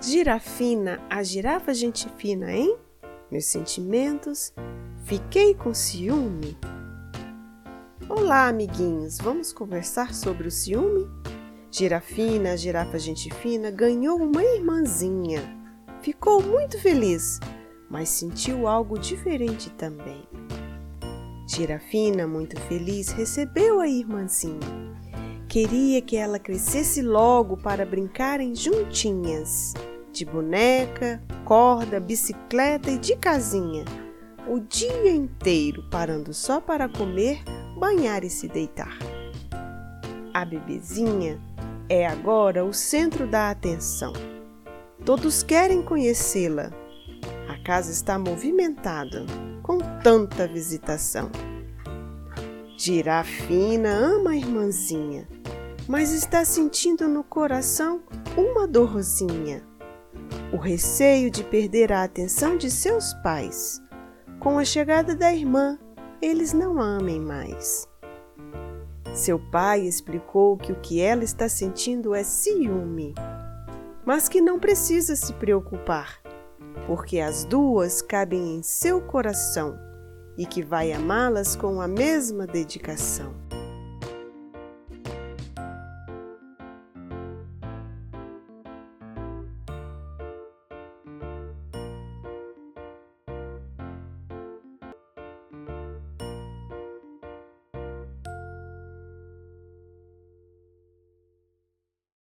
Girafina, a girafa gente fina, hein? Meus sentimentos, fiquei com ciúme. Olá, amiguinhos, vamos conversar sobre o ciúme? Girafina, a girafa gente fina, ganhou uma irmãzinha. Ficou muito feliz, mas sentiu algo diferente também. Girafina, muito feliz, recebeu a irmãzinha. Queria que ela crescesse logo para brincarem juntinhas de boneca, corda, bicicleta e de casinha, o dia inteiro parando só para comer, banhar e se deitar. A bebezinha é agora o centro da atenção. Todos querem conhecê-la. A casa está movimentada com tanta visitação. Girafina ama a irmãzinha, mas está sentindo no coração uma dorzinha o receio de perder a atenção de seus pais. Com a chegada da irmã, eles não amem mais. Seu pai explicou que o que ela está sentindo é ciúme, mas que não precisa se preocupar, porque as duas cabem em seu coração e que vai amá-las com a mesma dedicação.